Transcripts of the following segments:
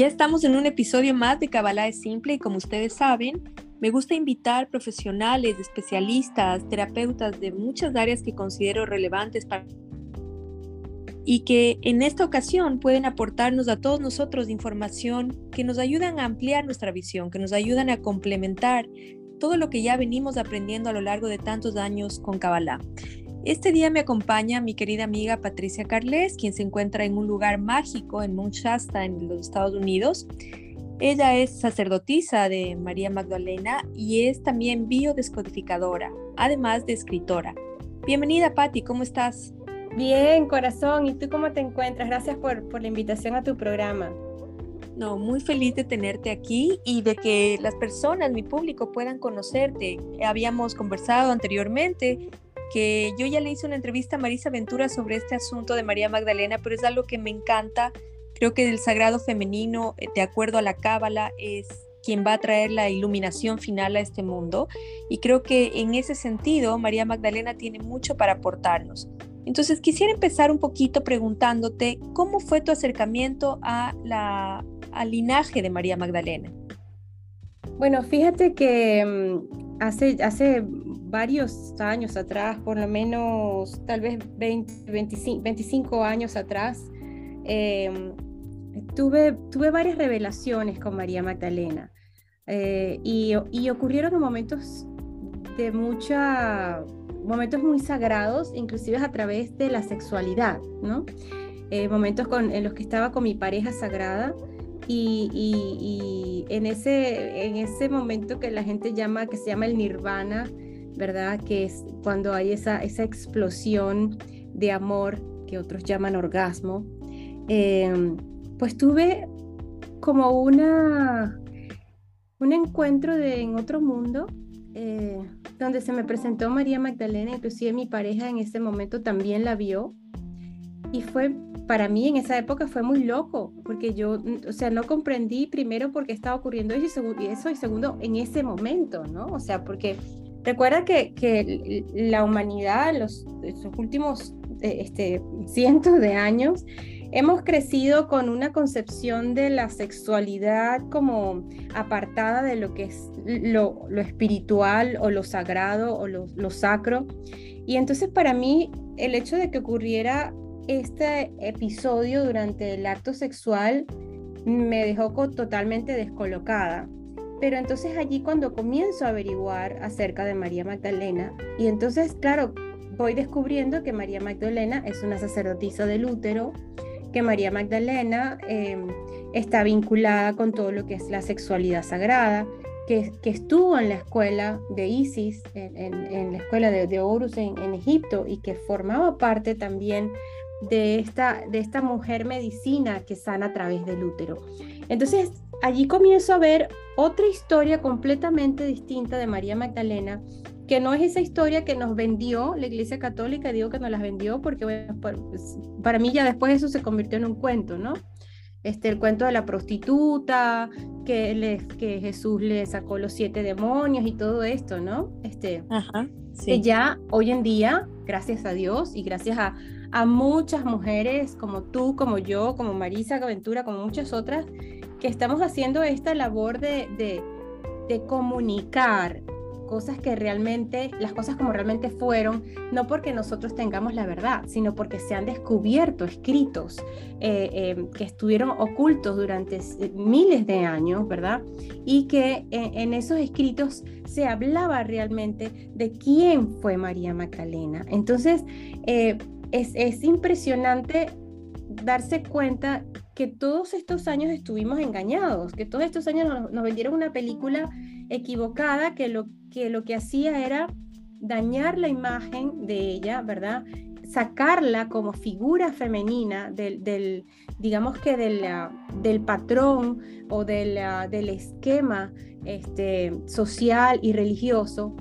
Ya estamos en un episodio más de Kabbalah es Simple y como ustedes saben, me gusta invitar profesionales, especialistas, terapeutas de muchas áreas que considero relevantes para y que en esta ocasión pueden aportarnos a todos nosotros información que nos ayudan a ampliar nuestra visión, que nos ayudan a complementar todo lo que ya venimos aprendiendo a lo largo de tantos años con Kabbalah. Este día me acompaña mi querida amiga Patricia Carles, quien se encuentra en un lugar mágico en Mount Shasta, en los Estados Unidos. Ella es sacerdotisa de María Magdalena y es también biodescodificadora, además de escritora. Bienvenida, Patti, ¿cómo estás? Bien, corazón. ¿Y tú cómo te encuentras? Gracias por, por la invitación a tu programa. No, muy feliz de tenerte aquí y de que las personas, mi público, puedan conocerte. Habíamos conversado anteriormente que yo ya le hice una entrevista a Marisa Ventura sobre este asunto de María Magdalena, pero es algo que me encanta. Creo que el sagrado femenino, eh, de acuerdo a la Cábala, es quien va a traer la iluminación final a este mundo. Y creo que en ese sentido, María Magdalena tiene mucho para aportarnos. Entonces, quisiera empezar un poquito preguntándote cómo fue tu acercamiento a la, al linaje de María Magdalena. Bueno, fíjate que mm, hace, hace varios años atrás, por lo menos tal vez 20, 25, años atrás, em, tuve, tuve varias revelaciones con María Magdalena eh, y, ocurrieron en momentos de mucha, momentos muy sagrados, inclusive a través de la sexualidad, ¿no? Eh, momentos con, en los que estaba con mi pareja sagrada y, en, ese, en ese momento que la gente llama, que se llama el nirvana, ¿verdad? Que es cuando hay esa, esa explosión de amor que otros llaman orgasmo, em, pues tuve como una, un encuentro de, en otro mundo eh, donde se me presentó María Magdalena, inclusive mi pareja en ese momento también la vio y fue para mí en esa época fue muy loco, porque yo, o sea, no comprendí primero por qué estaba ocurriendo eso y, eso, y segundo, en ese momento, ¿no? O sea, porque Recuerda que, que la humanidad, los, los últimos eh, este, cientos de años, hemos crecido con una concepción de la sexualidad como apartada de lo que es lo, lo espiritual o lo sagrado o lo, lo, sacro. Y entonces para mí el hecho de que ocurriera este episodio durante el acto sexual me dejó totalmente descolocada. Pero entonces allí cuando comienzo a averiguar acerca de María Magdalena, y entonces, claro, voy descubriendo que María Magdalena es una sacerdotisa del útero, que María Magdalena em, está vinculada con todo lo que es la sexualidad sagrada, que, que estuvo en la escuela de Isis, en, la escuela de, de Horus en, en, Egipto, y que formaba parte también de esta, de esta mujer medicina que sana a través del útero. Entonces, allí comienzo a ver otra historia completamente distinta de María Magdalena, que no es esa historia que nos vendió la Iglesia Católica, digo que nos las vendió porque pues, para mí ya después eso se convirtió en un cuento, ¿no? Este, el cuento de la prostituta, que, le, que Jesús le sacó los siete demonios y todo esto, ¿no? Este, Ajá, Que ya hoy en día, gracias a Dios y gracias a, a muchas mujeres como tú, como yo, como Marisa Aventura, como muchas otras, que estamos haciendo esta labor de, de, comunicar cosas que realmente, las cosas como realmente fueron, no porque nosotros tengamos la verdad, sino porque se han descubierto escritos eh, eh, que estuvieron ocultos durante miles de años, ¿verdad? Y que en, esos escritos se hablaba realmente de quién fue María Magdalena. Entonces, eh, es, es impresionante darse cuenta que todos estos años estuvimos engañados, que todos estos años nos, vendieron una película equivocada que lo, que hacía era dañar la imagen de ella, ¿verdad? Sacarla como figura femenina del, digamos que del, del patrón o del, del esquema este, social y religioso.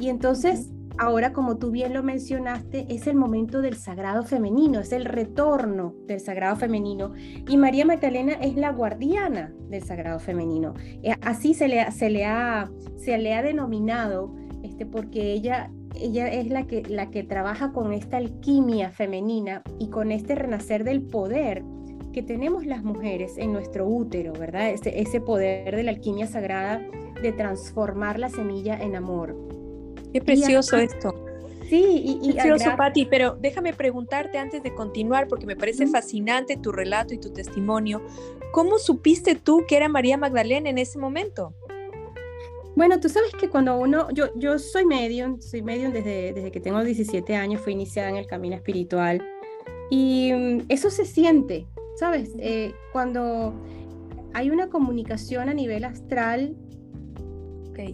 Y entonces ahora, como tú bien lo mencionaste, es el momento del sagrado femenino, es el retorno del sagrado femenino. Y María Magdalena es la guardiana del sagrado femenino. Eh, así se le, se le, ha, se le ha denominado, este, porque ella, ella es la que, la que trabaja con esta alquimia femenina y con este renacer del poder que tenemos las mujeres en nuestro útero, ¿verdad? Ese, ese poder de la alquimia sagrada de transformar la semilla en amor. Qué precioso esto. Sí, y, precioso, Patti, pero déjame preguntarte antes de continuar, porque me parece fascinante tu relato y tu testimonio. ¿Cómo supiste tú que era María Magdalena en ese momento? Bueno, tú sabes que cuando uno, yo, yo soy medium, soy medium desde, desde que tengo 17 años, fui iniciada en el camino espiritual y mm, eso se siente, ¿sabes? Eh, cuando hay una comunicación a nivel astral,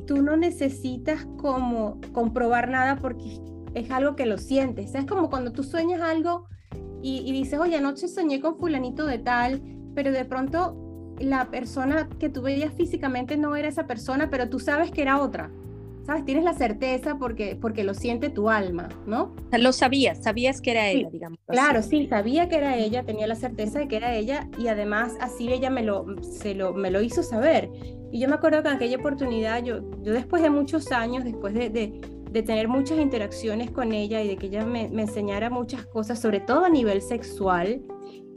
tú no necesitas como comprobar nada porque es algo que lo sientes. Es como cuando tú sueñas algo y, y dices, oye, anoche soñé con fulanito de tal, pero de pronto la persona que tú veías físicamente no era esa persona, pero tú sabes que era otra. ¿Sabes? Tienes la certeza porque, porque lo siente tu alma, ¿no? Lo sabías, sabías que era ella, digamos. Claro, sí, sabía que era ella, tenía la certeza de que era ella y además así ella me lo, se lo, me lo hizo saber. Y yo me acuerdo que en aquella oportunidad, yo, yo después de muchos años, después de, de, de tener muchas interacciones con ella y de que ella me, me enseñara muchas cosas, sobre todo a nivel sexual,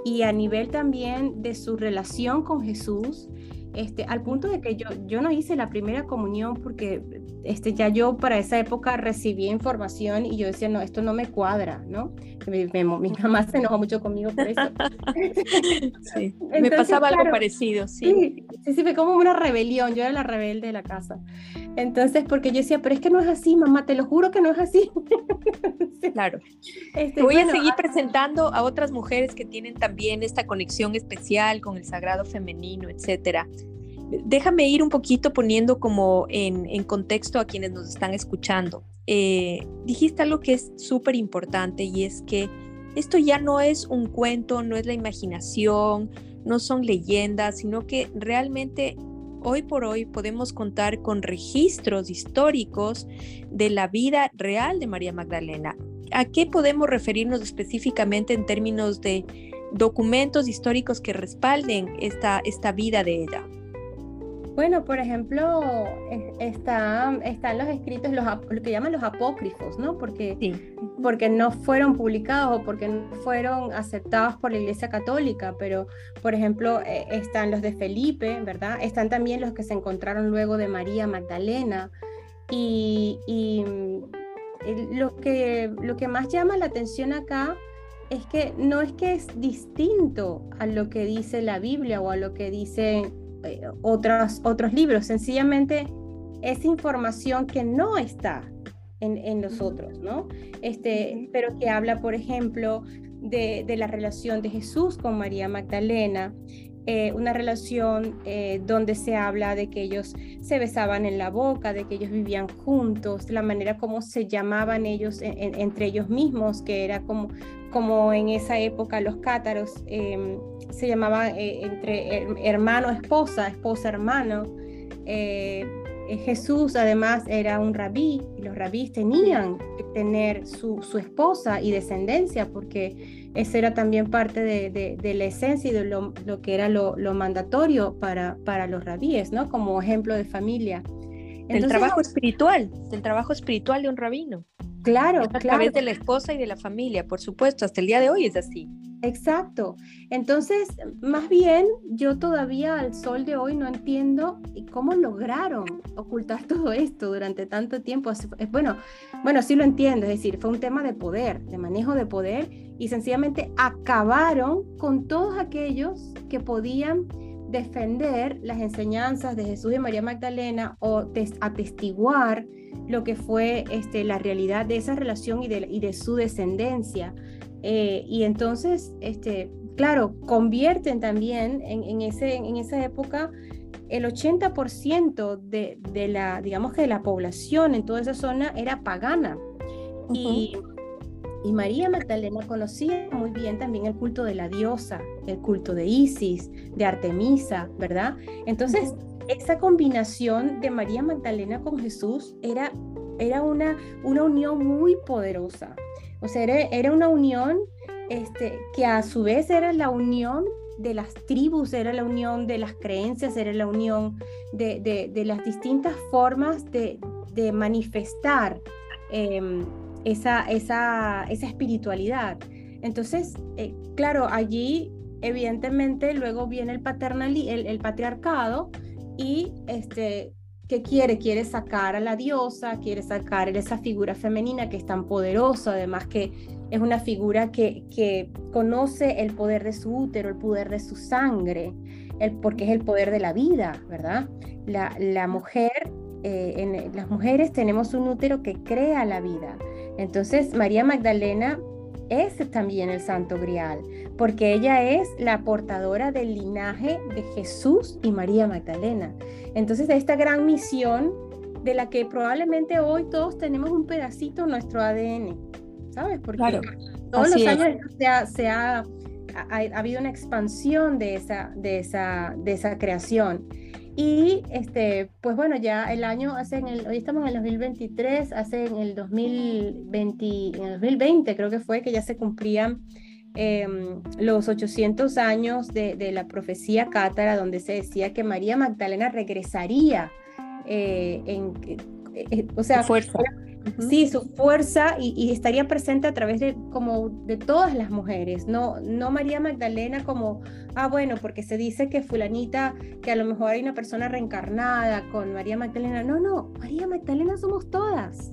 y a nivel también de su relación con Jesús, este, al punto de que yo, yo no hice la primera comunión porque este, ya yo para esa época recibí información y yo decía, no, esto no me cuadra, ¿no? Mi, mamá se enojó mucho conmigo por eso. sí, me pasaba algo parecido, sí. sí. Sí, fue como una rebelión, yo era la rebelde de la casa. Entonces, porque yo decía, pero es que no es así, mamá, te lo juro que no es así. Claro. Este, Voy a seguir presentando a otras mujeres que tienen también esta conexión especial con el sagrado femenino, etcétera. Déjame ir un poquito poniendo como en, contexto a quienes nos están escuchando. Eh, dijiste algo que es súper importante y es que esto ya no es un cuento, no es la imaginación, no son leyendas, sino que realmente hoy por hoy podemos contar con registros históricos de la vida real de María Magdalena. ¿A qué podemos referirnos específicamente en términos de documentos históricos que respalden esta, esta vida de ella? Bueno, por ejemplo, está, están los escritos, los, lo que llaman los apócrifos, ¿no? Porque, porque no fueron publicados o porque no fueron aceptados por la Iglesia Católica, pero, por ejemplo, eh, están los de Felipe, ¿verdad? Están también los que se encontraron luego de María Magdalena. Y, y lo, que, lo que más llama la atención acá es que no es que es distinto a lo que dice la Biblia o a lo que dicen eh, otros, otros libros, sencillamente es información que no está en, en los otros, ¿no? Este, pero que habla, por ejemplo, de, de, la relación de Jesús con María Magdalena, eh, una relación eh, donde se habla de que ellos se besaban en la boca, de que ellos vivían juntos, la manera como se llamaban ellos entre ellos mismos, que era como, como en esa época los cátaros em, se llamaban eh, entre hermano, esposa, esposa, hermano. Jesús además era un rabí y los rabís tenían que tener su, su esposa y descendencia porque esa era también parte de, la esencia y de lo, que era lo, mandatorio para, para los rabíes, ¿no? Como ejemplo de familia. el trabajo espiritual, del trabajo espiritual de un rabino. Claro, a claro. través de la esposa y de la familia, por supuesto, hasta el día de hoy es así. Exacto. Entonces, más bien, yo todavía al sol de hoy no entiendo cómo lograron ocultar todo esto durante tanto tiempo. Bueno, bueno, sí lo entiendo, es decir, fue un tema de poder, de manejo de poder, y sencillamente acabaron con todos aquellos que podían defender las enseñanzas de Jesús y María Magdalena o atestiguar lo que fue este, la realidad de esa relación y de, y de su descendencia. Eh, y entonces, este, claro, convierten también en, ese, en esa época el 80% de, de, la, digamos que de la población en toda esa zona era pagana. y, y, María Magdalena conocía muy bien también el culto de la diosa, el culto de Isis, de Artemisa, ¿verdad? Entonces, esa combinación de María Magdalena con Jesús era, era una, una unión muy poderosa. O sea, era, una unión este, que a su vez era la unión de las tribus, era la unión de las creencias, era la unión de, las distintas formas de, manifestar em, esa, espiritualidad. Entonces, eh, claro, allí evidentemente luego viene el, paternal, el patriarcado y este, ¿qué quiere? Quiere sacar a la diosa, quiere sacar esa figura femenina que es tan poderosa, además que es una figura que, que conoce el poder de su útero, el poder de su sangre, el, porque es el poder de la vida, ¿verdad? La, la mujer, eh, en, las mujeres tenemos un útero que crea la vida. Entonces, María Magdalena es también el santo grial, porque ella es la portadora del linaje de Jesús y María Magdalena. Entonces, de esta gran misión de la que probablemente hoy todos tenemos un pedacito en nuestro ADN, ¿sabes? Porque todos los años se, ha, ha, habido una expansión de esa, de esa, de esa creación. Y este, pues bueno, ya el año, hace en el, hoy estamos en el 2023, hace en el 2020, en el 2020 creo que fue que ya se cumplían em, los 800 años de, de, la profecía cátara, donde se decía que María Magdalena regresaría eh, en, eh, eh, o sea, fuerza. Sí, su fuerza y, estaría presente a través de como de todas las mujeres, no, no María Magdalena como, ah, bueno, porque se dice que fulanita, que a lo mejor hay una persona reencarnada con María Magdalena. No, no, María Magdalena somos todas.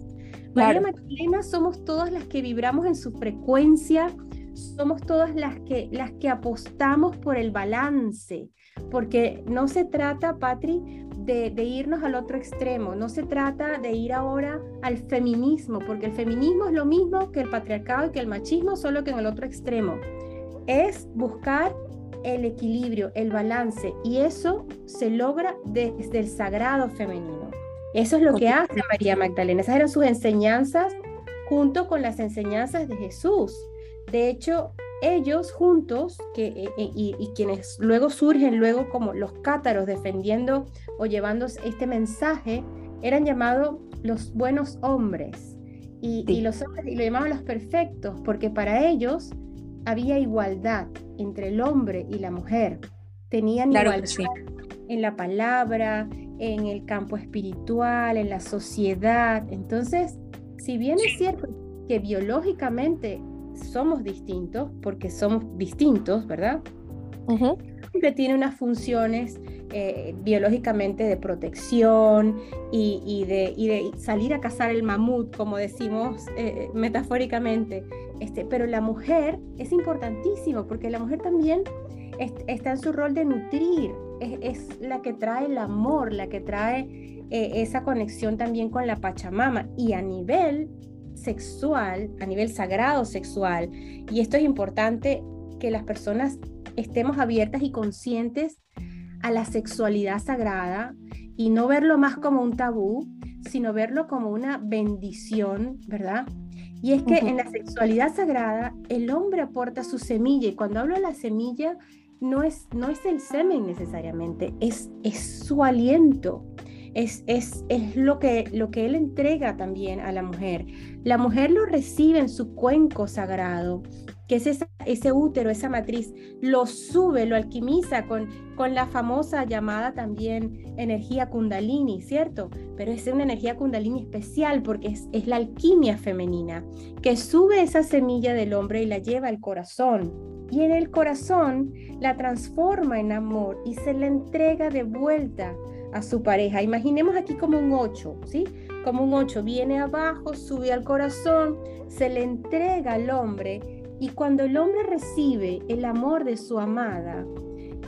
María Magdalena somos todas las que vibramos en su frecuencia, somos todas las que, las que apostamos por el balance, porque no se trata, Patri, de, irnos al otro extremo, no se trata de ir ahora al feminismo, porque el feminismo es lo mismo que el patriarcado y que el machismo, solo que en el otro extremo. Es buscar el equilibrio, el balance, y eso se logra desde el sagrado femenino. Eso es lo que hace María Magdalena. Esas eran sus enseñanzas junto con las enseñanzas de Jesús. De hecho, ellos juntos, que, eh, eh, y, quienes luego surgen, luego como los cátaros defendiendo o llevando este mensaje, eran llamados los buenos hombres. Y, los hombres y lo llamaban los perfectos, porque para ellos había igualdad entre el hombre y la mujer. Tenían igualdad en la palabra, en el campo espiritual, en la sociedad. Entonces, si bien es cierto que biológicamente somos distintos, porque somos distintos, ¿verdad? Que tiene unas funciones eh, biológicamente de protección y, de, de, salir a cazar el mamut, como decimos eh, metafóricamente. Este, pero la mujer es importantísimo porque la mujer también está en su rol de nutrir, es, la que trae el amor, la que trae eh, esa conexión también con la Pachamama y a nivel sexual, a nivel sagrado sexual, y esto es importante que las personas estemos abiertas y conscientes a la sexualidad sagrada y no verlo más como un tabú, sino verlo como una bendición, ¿verdad? Y es que en la sexualidad sagrada el hombre aporta su semilla y cuando hablo de la semilla no es, no es el semen necesariamente, es, es su aliento, es, es, es lo, que, lo que él entrega también a la mujer. La mujer lo recibe en su cuenco sagrado, que es ese útero, esa matriz, lo sube, lo alquimiza con, con la famosa llamada también energía kundalini, ¿cierto? Pero es una energía kundalini especial porque es, es la alquimia femenina, que sube esa semilla del hombre y la lleva al corazón. Y en el corazón la transforma en amor y se la entrega de vuelta a su pareja. Imaginemos aquí como un 8, ¿sí? Como un 8 viene abajo, sube al corazón, se le entrega al hombre y cuando el hombre recibe el amor de su amada,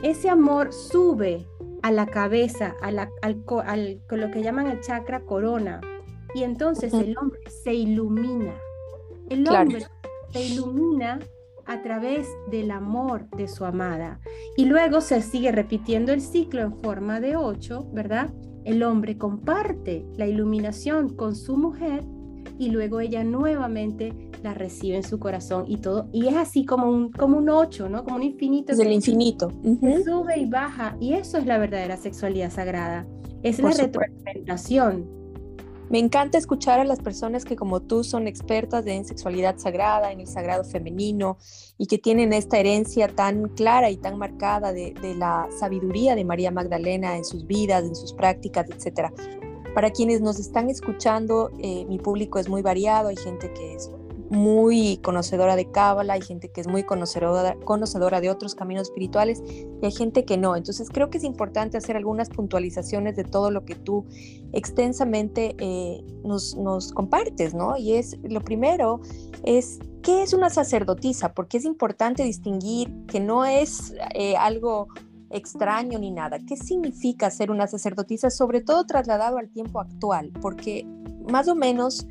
ese amor sube a la cabeza, a la, al, al, lo que llaman el chakra corona y entonces el hombre se ilumina. El hombre se ilumina a través del amor de su amada. Y luego se sigue repitiendo el ciclo en forma de ocho, ¿verdad? El hombre comparte la iluminación con su mujer y luego ella nuevamente la recibe en su corazón y todo. Y es así como un, como un ocho, ¿no? Como un infinito. Es el infinito. Sube y baja. Y eso es la verdadera sexualidad sagrada. Es la retroalimentación me encanta escuchar a las personas que como tú son expertas en sexualidad sagrada, en el sagrado femenino y que tienen esta herencia tan clara y tan marcada de, la sabiduría de María Magdalena en sus vidas, en sus prácticas, etc. Para quienes nos están escuchando, eh, mi público es muy variado, hay gente que es muy conocedora de Cábala, hay gente que es muy conocedora, conocedora de otros caminos espirituales y hay gente que no. Entonces creo que es importante hacer algunas puntualizaciones de todo lo que tú extensamente eh, nos, nos compartes, ¿no? Y es, lo primero es, ¿qué es una sacerdotisa? Porque es importante distinguir que no es eh, algo extraño ni nada. ¿Qué significa ser una sacerdotisa? Sobre todo trasladado al tiempo actual, porque más o menos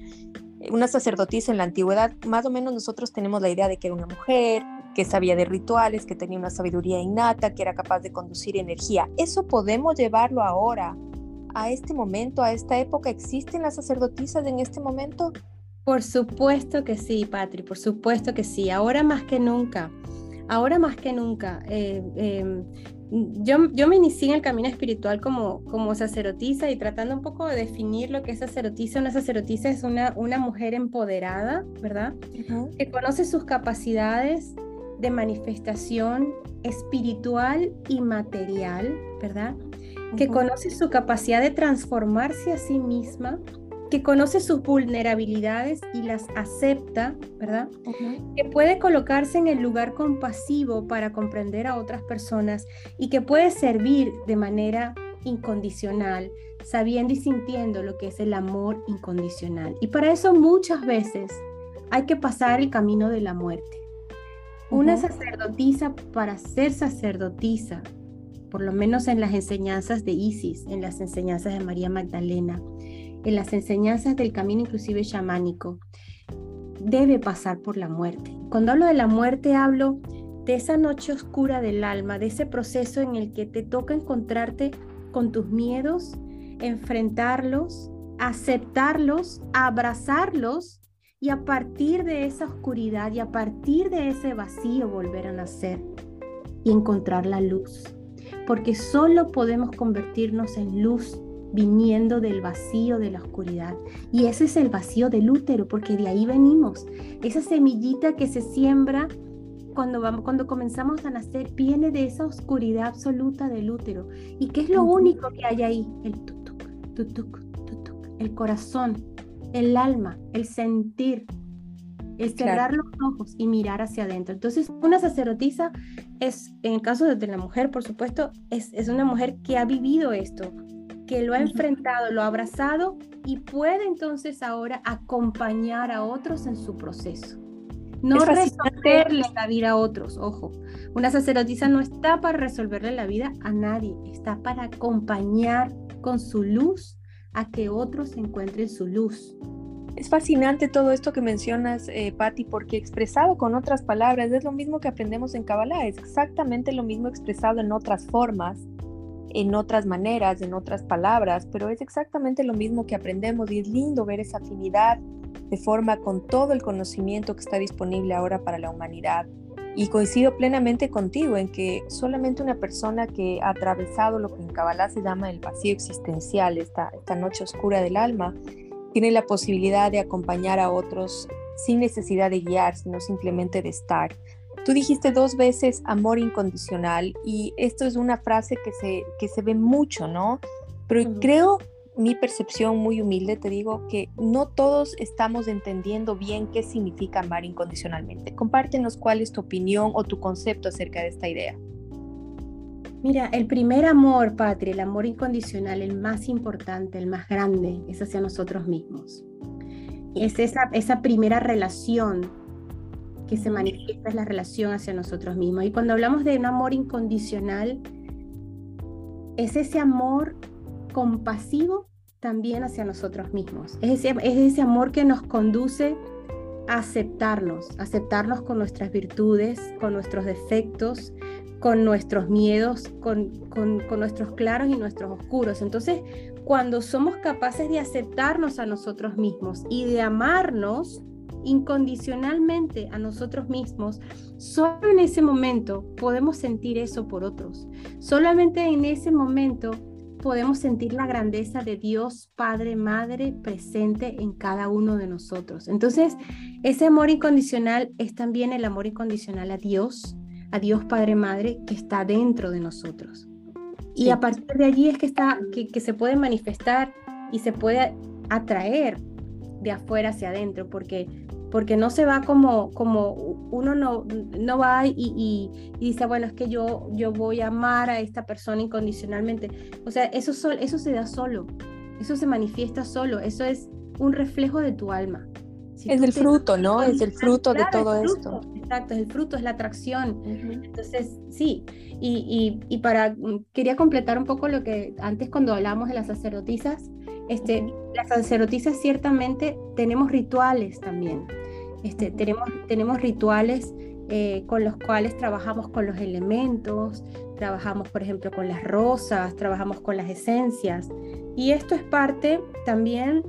una sacerdotisa en la antigüedad, más o menos nosotros tenemos la idea de que era una mujer, que sabía de rituales, que tenía una sabiduría innata, que era capaz de conducir energía. ¿Eso podemos llevarlo ahora a este momento, a esta época? ¿Existen las sacerdotisas en este momento? Por supuesto que sí, Patri, por supuesto que sí. Ahora más que nunca, ahora más que nunca. Eh, em, yo, yo me inicié en el camino espiritual como, como sacerdotisa y tratando un poco de definir lo que es sacerdotisa. Una sacerdotisa es una, una mujer empoderada, ¿verdad? Que conoce sus capacidades de manifestación espiritual y material, ¿verdad? Que conoce su capacidad de transformarse a sí misma que conoce sus vulnerabilidades y las acepta, ¿verdad? Que puede colocarse en el lugar compasivo para comprender a otras personas y que puede servir de manera incondicional, sabiendo y sintiendo lo que es el amor incondicional. Y para eso muchas veces hay que pasar el camino de la muerte. Una sacerdotisa para ser sacerdotisa, por lo menos en las enseñanzas de Isis, en las enseñanzas de María Magdalena, en las enseñanzas del camino inclusive chamánico, debe pasar por la muerte. Cuando hablo de la muerte hablo de esa noche oscura del alma, de ese proceso en el que te toca encontrarte con tus miedos, enfrentarlos, aceptarlos, abrazarlos y a partir de esa oscuridad y a partir de ese vacío volver a nacer y encontrar la luz. Porque solo podemos convertirnos en luz viniendo del vacío de la oscuridad. Y ese es el vacío del útero, porque de ahí venimos. Esa semillita que se siembra cuando, vamos, cuando comenzamos a nacer viene de esa oscuridad absoluta del útero. ¿Y qué es lo único que hay ahí? El tutuc, tutuc, tutuc, el corazón, el alma, el sentir, el cerrar los ojos y mirar hacia adentro. Entonces, una sacerdotisa es, en el caso de la mujer, por supuesto, es, es una mujer que ha vivido esto, que lo ha enfrentado, lo ha abrazado y puede entonces ahora acompañar a otros en su proceso. No resolverle la vida a otros, ojo. Una sacerdotisa no está para resolverle la vida a nadie, está para acompañar con su luz a que otros encuentren su luz. Es fascinante todo esto que mencionas, eh, Patti, porque expresado con otras palabras es lo mismo que aprendemos en Kabbalah, es exactamente lo mismo expresado en otras formas en otras maneras, en otras palabras, pero es exactamente lo mismo que aprendemos y es lindo ver esa afinidad de forma con todo el conocimiento que está disponible ahora para la humanidad. Y coincido plenamente contigo en que solamente una persona que ha atravesado lo que en Kabbalah se llama el vacío existencial, esta, esta noche oscura del alma, tiene la posibilidad de acompañar a otros sin necesidad de guiar, sino simplemente de estar. Tú dijiste dos veces amor incondicional y esto es una frase que se, que se ve mucho, ¿no? Pero creo, mi percepción muy humilde, te digo que no todos estamos entendiendo bien qué significa amar incondicionalmente. Compártenos cuál es tu opinión o tu concepto acerca de esta idea. Mira, el primer amor, Patria, el amor incondicional, el más importante, el más grande, es hacia nosotros mismos. Es esa, esa primera relación que se manifiesta es la relación hacia nosotros mismos. Y cuando hablamos de un amor incondicional, es ese amor compasivo también hacia nosotros mismos. Es ese, es ese amor que nos conduce a aceptarnos, aceptarnos con nuestras virtudes, con nuestros defectos, con nuestros miedos, con, con, con, nuestros claros y nuestros oscuros. Entonces, cuando somos capaces de aceptarnos a nosotros mismos y de amarnos, incondicionalmente a nosotros mismos, solo en ese momento podemos sentir eso por otros. Solamente en ese momento podemos sentir la grandeza de Dios Padre, Madre presente en cada uno de nosotros. Entonces, ese amor incondicional es también el amor incondicional a Dios, a Dios Padre, Madre, que está dentro de nosotros. Y a partir de allí es que, está, que, que se puede manifestar y se puede atraer de afuera hacia adentro, porque, porque no se va como, como uno no, no va y, dice, bueno, es que yo, yo voy a amar a esta persona incondicionalmente. O sea, eso, eso se da solo, eso se manifiesta solo, eso es un reflejo de tu alma. Es el fruto, ¿no? Es el fruto de todo esto. Exacto, es el fruto, es la atracción. Entonces, sí, y, y, para, mm, quería completar un poco lo que antes cuando hablamos de las sacerdotisas, este, las sacerdotisas ciertamente tenemos rituales también. Este, tenemos, tenemos rituales eh, con los cuales trabajamos con los elementos, trabajamos por ejemplo con las rosas, trabajamos con las esencias. Y esto es parte también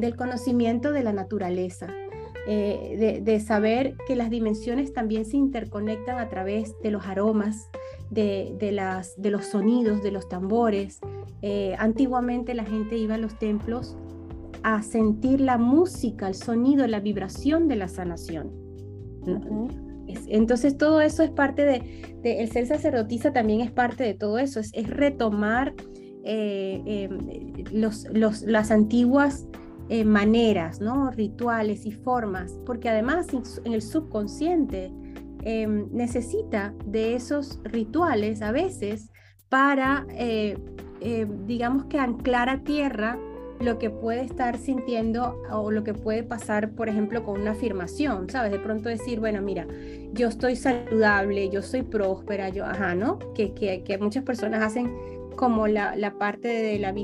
del conocimiento de la naturaleza, eh, de, saber que las dimensiones también se interconectan a través de los aromas, de, las, de los sonidos, de los tambores, eh, antiguamente la gente iba a los templos a sentir la música, el sonido, la vibración de la sanación. Entonces todo eso es parte de, el ser sacerdotisa también es parte de todo eso, es, retomar eh, em, los, las antiguas eh, maneras, ¿no? rituales y formas, porque además en el subconsciente em, necesita de esos rituales a veces para eh, digamos que anclar a tierra lo que puede estar sintiendo o lo que puede pasar, por ejemplo, con una afirmación, ¿sabes? De pronto decir, bueno, mira, yo estoy saludable, yo soy próspera, yo, ajá, ¿no? Que, que, muchas personas hacen como la, la parte de la,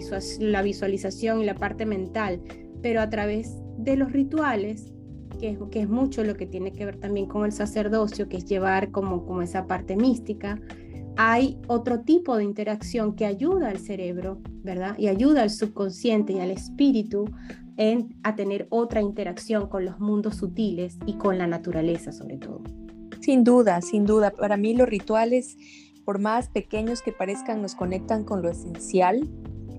la visualización y la parte mental, pero a través de los rituales, que es, mucho lo que tiene que ver también con el sacerdocio, que es llevar como, como esa parte mística, hay otro tipo de interacción que ayuda al cerebro, ¿verdad? Y ayuda al subconsciente y al espíritu en, a tener otra interacción con los mundos sutiles y con la naturaleza sobre todo. Sin duda, sin duda. Para mí los rituales, por más pequeños que parezcan, nos conectan con lo esencial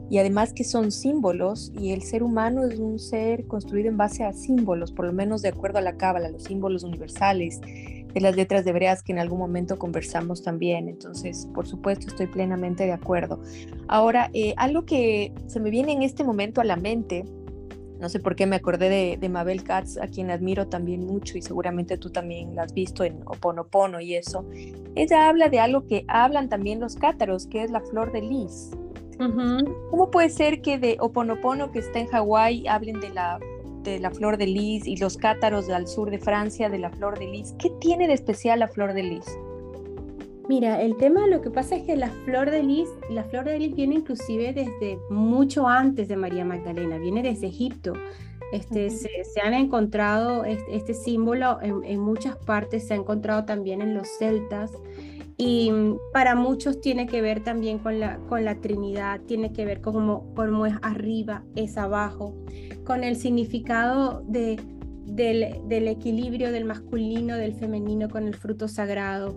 y además que son símbolos y el ser humano es un ser construido en base a símbolos, por lo menos de acuerdo a la cábala, los símbolos universales de las letras de hebreas que en algún momento conversamos también. Entonces, por supuesto, estoy plenamente de acuerdo. Ahora, eh, algo que se me viene en este momento a la mente, no sé por qué me acordé de, Mabel Katz, a quien admiro también mucho y seguramente tú también la has visto en Oponopono y eso. Ella habla de algo que hablan también los cátaros, que es la flor de lis. ¿Cómo puede ser que de Oponopono, que está en Hawái, hablen de la de la flor de lis y los cátaros al sur de Francia de la flor de lis. ¿Qué tiene de especial la flor de lis? Mira, el tema lo que pasa es que la flor de lis, la flor de lis viene inclusive desde mucho antes de María Magdalena, viene desde Egipto. Este, se, han encontrado este, símbolo en, en, muchas partes, se ha encontrado también en los celtas y para muchos tiene que ver también con la, con la Trinidad, tiene que ver con cómo, es arriba, es abajo, con el significado de, del, equilibrio del masculino, del femenino con el fruto sagrado.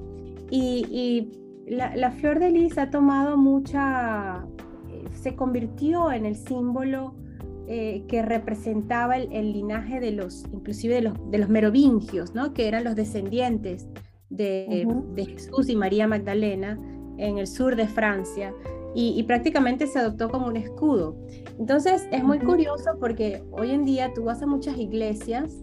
Y, la, flor de lis ha tomado mucha, eh, se convirtió en el símbolo eh, que representaba el, linaje de los, inclusive de los, de los merovingios, ¿no? que eran los descendientes de, Jesús y María Magdalena en el sur de Francia y, prácticamente se adoptó como un escudo. Entonces es muy curioso porque hoy en día tú vas a muchas iglesias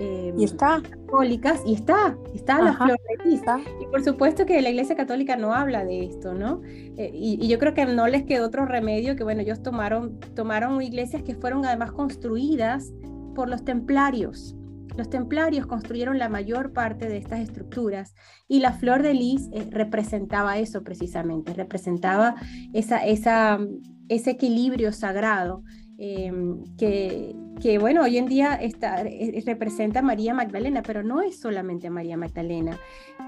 em, y está. católicas y está, está la flor de Y por supuesto que la iglesia católica no habla de esto, ¿no? Eh, y, y, yo creo que no les quedó otro remedio que, bueno, ellos tomaron, tomaron iglesias que fueron además construidas por los templarios. Los templarios construyeron la mayor parte de estas estructuras y la flor de lis eh, representaba eso precisamente, representaba esa, ese equilibrio sagrado em, que, bueno, hoy en día está, eh, representa a María Magdalena, pero no es solamente María Magdalena,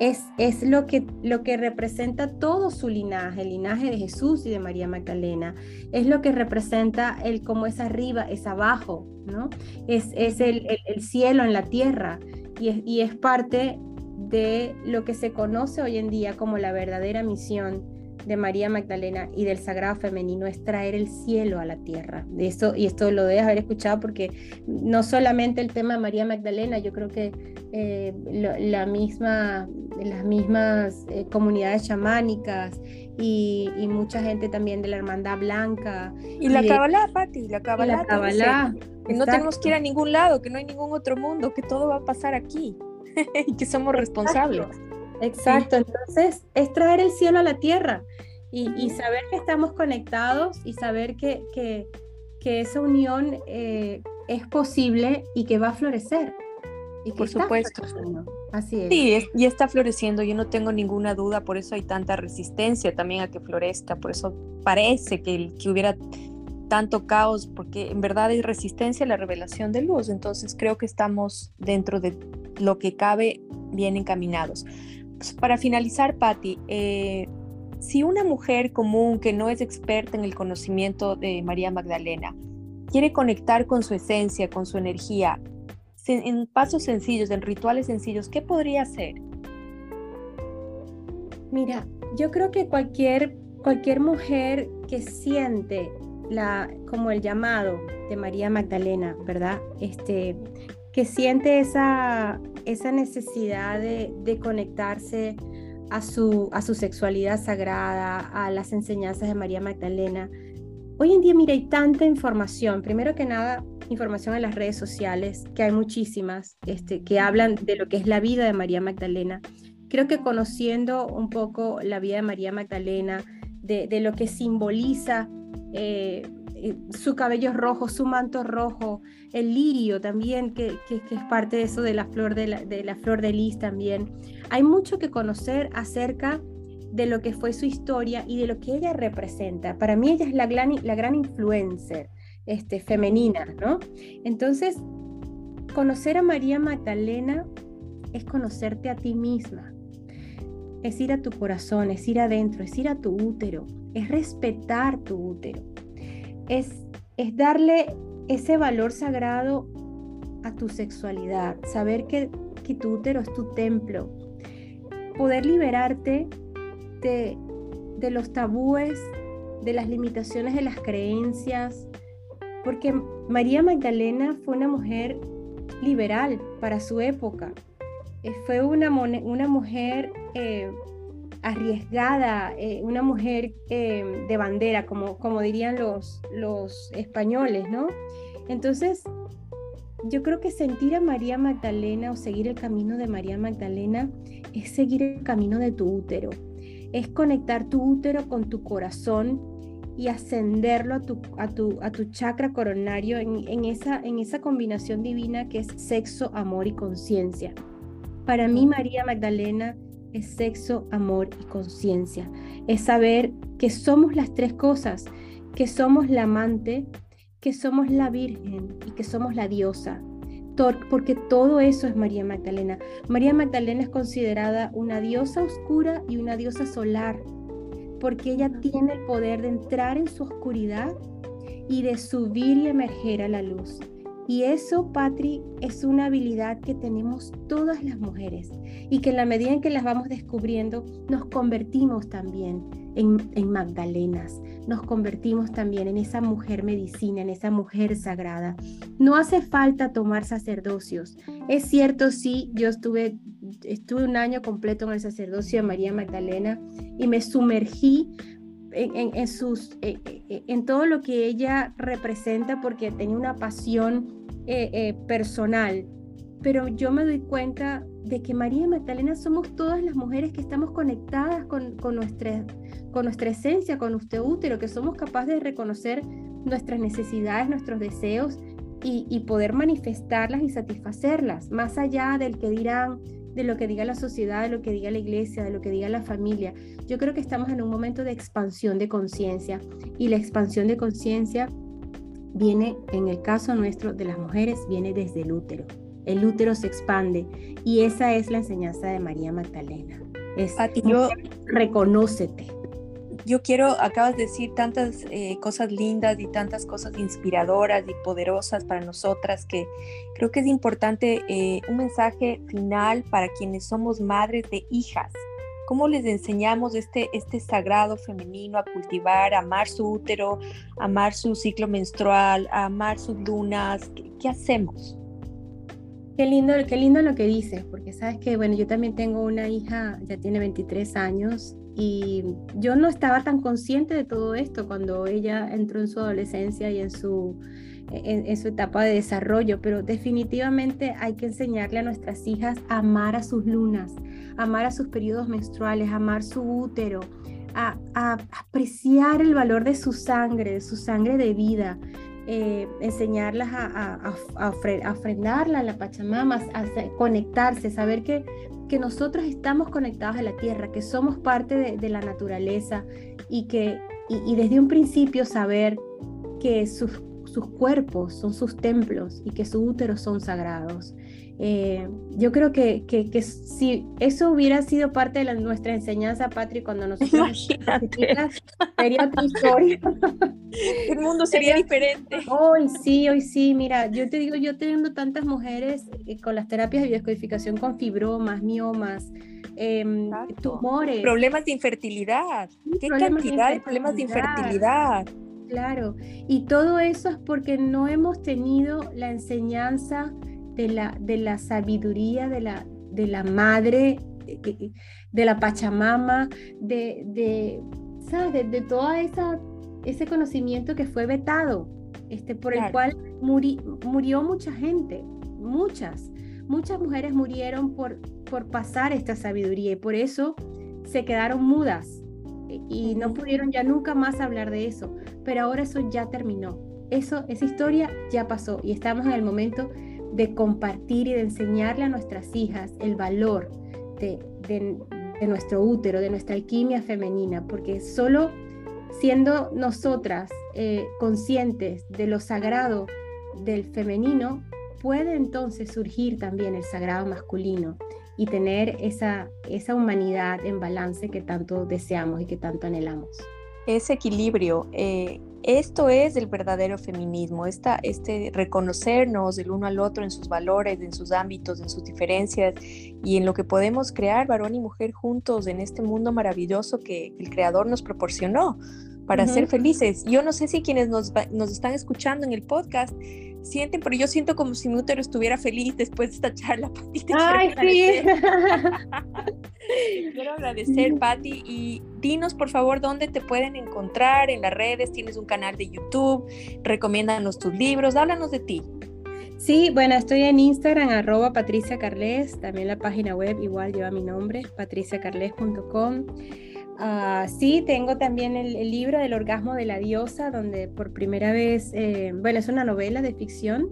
es, es lo, que, lo que representa todo su linaje, el linaje de Jesús y de María Magdalena, es lo que representa el cómo es arriba, es abajo, ¿no? Es, es el, el, cielo en la tierra y es, y es parte de lo que se conoce hoy en día como la verdadera misión de María Magdalena y del Sagrado Femenino es traer el cielo a la tierra. De eso, y esto lo debes haber escuchado porque no solamente el tema de María Magdalena, yo creo que eh, la misma, las mismas eh, comunidades chamánicas y, mucha gente también de la Hermandad Blanca. Y, la Kabbalah, Patti, la Kabbalah. que no tenemos que ir a ningún lado, que no hay ningún otro mundo, que todo va a pasar aquí y que somos responsables. Exacto, entonces es traer el cielo a la tierra y, saber que estamos conectados y saber que, que, esa unión eh, es posible y que va a florecer. Y por supuesto. Así es. Sí, y está floreciendo, yo no tengo ninguna duda, por eso hay tanta resistencia también a que florezca, por eso parece que, que hubiera tanto caos, porque en verdad hay resistencia a la revelación de luz, entonces creo que estamos dentro de lo que cabe bien encaminados. Para finalizar, Patti, eh, si una mujer común que no es experta en el conocimiento de María Magdalena quiere conectar con su esencia, con su energía, en pasos sencillos, en rituales sencillos, ¿qué podría hacer? Mira, yo creo que cualquier, cualquier mujer que siente la, como el llamado de María Magdalena, ¿verdad? Este, que siente esa, esa necesidad de, conectarse a su, a su sexualidad sagrada, a las enseñanzas de María Magdalena. Hoy en día, mira, hay tanta información. Primero que nada, información en las redes sociales, que hay muchísimas, este, que hablan de lo que es la vida de María Magdalena. Creo que conociendo un poco la vida de María Magdalena, de, de lo que simboliza eh, su cabello rojo, su manto rojo, el lirio también, que, es parte de eso de la flor de la, flor de lis también. Hay mucho que conocer acerca de lo que fue su historia y de lo que ella representa. Para mí ella es la gran, la gran influencer este, femenina, ¿no? Entonces, conocer a María Magdalena es conocerte a ti misma, es ir a tu corazón, es ir adentro, es ir a tu útero, es respetar tu útero es, darle ese valor sagrado a tu sexualidad, saber que, tu útero es tu templo, poder liberarte de, de los tabúes, de las limitaciones de las creencias, porque María Magdalena fue una mujer liberal para su época, eh, fue una, una mujer eh, arriesgada, eh, una mujer eh, de bandera, como, como dirían los, los españoles, ¿no? Entonces, yo creo que sentir a María Magdalena o seguir el camino de María Magdalena es seguir el camino de tu útero, es conectar tu útero con tu corazón y ascenderlo a tu, a tu, a tu chakra coronario en, en, esa, en esa combinación divina que es sexo, amor y conciencia. Para mí, María Magdalena es sexo, amor y conciencia. Es saber que somos las tres cosas, que somos la amante, que somos la virgen y que somos la diosa. Porque todo eso es María Magdalena. María Magdalena es considerada una diosa oscura y una diosa solar, porque ella tiene el poder de entrar en su oscuridad y de subir y emerger a la luz. Y eso, Patri, es una habilidad que tenemos todas las mujeres y que en la medida en que las vamos descubriendo, nos convertimos también en, en, Magdalenas, nos convertimos también en esa mujer medicina, en esa mujer sagrada. No hace falta tomar sacerdocios. Es cierto, sí, yo estuve, estuve un año completo en el sacerdocio de María Magdalena y me sumergí en, sus, eh, eh, en todo lo que ella representa porque tenía una pasión eh, personal. Pero yo me doy cuenta de que María Magdalena somos todas las mujeres que estamos conectadas con, con, nuestra, con nuestra esencia, con nuestro útero, que somos capaces de reconocer nuestras necesidades, nuestros deseos y poder manifestarlas y satisfacerlas, más allá del que dirán, de lo que diga la sociedad, de lo que diga la iglesia, de lo que diga la familia. Yo creo que estamos en un momento de expansión de conciencia y la expansión de conciencia viene, en el caso nuestro de las mujeres, viene desde el útero. El útero se expande y esa es la enseñanza de María Magdalena. Es, yo, reconócete yo quiero, acabas de decir tantas eh, cosas lindas y tantas cosas inspiradoras y poderosas para nosotras que creo que es importante eh, un mensaje final para quienes somos madres de hijas, ¿Cómo les enseñamos este, este sagrado femenino a cultivar, a amar su útero, a amar su ciclo menstrual, a amar sus lunas? ¿Qué, hacemos? Qué lindo, qué lindo lo que dices, porque sabes que, bueno, yo también tengo una hija, ya tiene 23 años, y yo no estaba tan consciente de todo esto cuando ella entró en su adolescencia y en su en, su etapa de desarrollo, pero definitivamente hay que enseñarle a nuestras hijas a amar a sus lunas, amar a sus periodos menstruales, amar su útero, a, apreciar el valor de su sangre, de su sangre de vida, eh, enseñarlas a, a, ofrendarla a la Pachamama, a conectarse, saber que, que nosotros estamos conectados a la tierra, que somos parte de, la naturaleza y que y desde un principio saber que sus sus cuerpos son sus templos y que sus úteros son sagrados. Eh, yo creo que, que, si eso hubiera sido parte de nuestra enseñanza, Patri, cuando nosotros sería otra historia. El mundo sería, diferente. Hoy sí, hoy sí. Mira, yo te digo, yo teniendo tantas mujeres eh, con las terapias de biodescodificación con fibromas, miomas, em, tumores. Problemas de infertilidad. ¿Qué cantidad de problemas de infertilidad? Claro, y todo eso es porque no hemos tenido la enseñanza de la, de la sabiduría de la, de la madre, de, la Pachamama, de, de, ¿sabes? de, todo esa, ese conocimiento que fue vetado, este, por el cual murió mucha gente, muchas, muchas mujeres murieron por, por pasar esta sabiduría y por eso se quedaron mudas y no pudieron ya nunca más hablar de eso, pero ahora eso ya terminó. Eso, esa historia ya pasó y estamos en el momento de compartir y de enseñarle a nuestras hijas el valor de, nuestro útero, de nuestra alquimia femenina, porque solo siendo nosotras eh, conscientes de lo sagrado del femenino, puede entonces surgir también el sagrado masculino y tener esa, esa humanidad en balance que tanto deseamos y que tanto anhelamos. Ese equilibrio, eh, esto es el verdadero feminismo, esta, este reconocernos el uno al otro en sus valores, en sus ámbitos, en sus diferencias y en lo que podemos crear varón y mujer juntos en este mundo maravilloso que el Creador nos proporcionó para ser felices. Yo no sé si quienes nos, nos están escuchando en el podcast sienten, pero yo siento como si mi útero estuviera feliz después de esta charla, Pati. Ay, sí. quiero agradecer, Patti, y dinos por favor dónde te pueden encontrar en las redes, tienes un canal de YouTube, recomiéndanos tus libros, háblanos de ti. Sí, bueno, estoy en Instagram, arroba Patricia Carles, también la página web igual lleva mi nombre, patriciacarles.com. Ah, sí, tengo también el, libro del orgasmo de la diosa, donde por primera vez, eh, bueno, es una novela de ficción,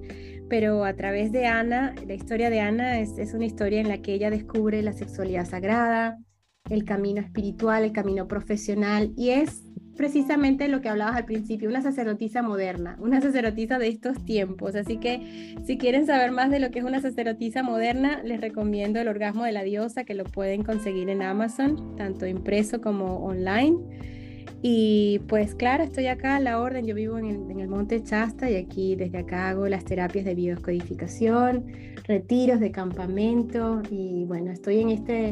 pero a través de Ana, la historia de Ana es una historia en la que ella descubre la sexualidad sagrada, el camino espiritual, el camino profesional, y es precisamente lo que hablabas al principio, una sacerdotisa moderna, una sacerdotisa de estos tiempos. Así que si quieren saber más de lo que es una sacerdotisa moderna, les recomiendo El orgasmo de la diosa, que lo pueden conseguir en Amazon, tanto impreso como online. Y pues claro, estoy acá a la orden, yo vivo en el, Monte Chasta y aquí desde acá hago las terapias de biodescodificación, retiros de campamento y bueno, estoy en, este,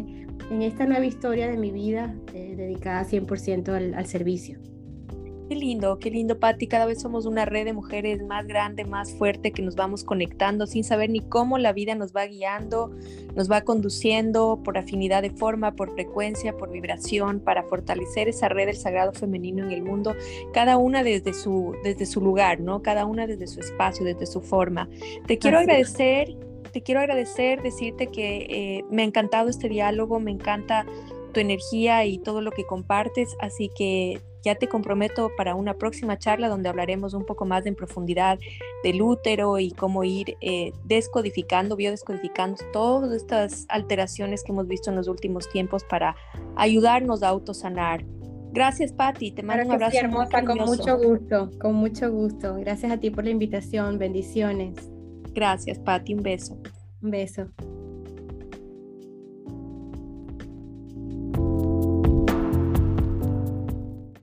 en esta nueva historia de mi vida eh, dedicada 100% al, al servicio. Qué lindo, qué lindo, Patti. Cada vez somos una red de mujeres más grande, más fuerte, que nos vamos conectando sin saber ni cómo la vida nos va guiando, nos va conduciendo por afinidad de forma, por frecuencia, por vibración, para fortalecer esa red del sagrado femenino en el mundo, cada una desde su, desde su lugar, ¿no? Cada una desde su espacio, desde su forma. Te quiero agradecer, te quiero agradecer, decirte que eh, me ha encantado este diálogo, me encanta tu energía y todo lo que compartes, así que ya te comprometo para una próxima charla donde hablaremos un poco más en profundidad del útero y cómo ir eh, descodificando, biodescodificando todas estas alteraciones que hemos visto en los últimos tiempos para ayudarnos a autosanar. Gracias, Patti. Te mando un abrazo. hermosa, con mucho gusto, con mucho gusto. Gracias a ti por la invitación. Bendiciones. Gracias, Patti. Un beso. Un beso.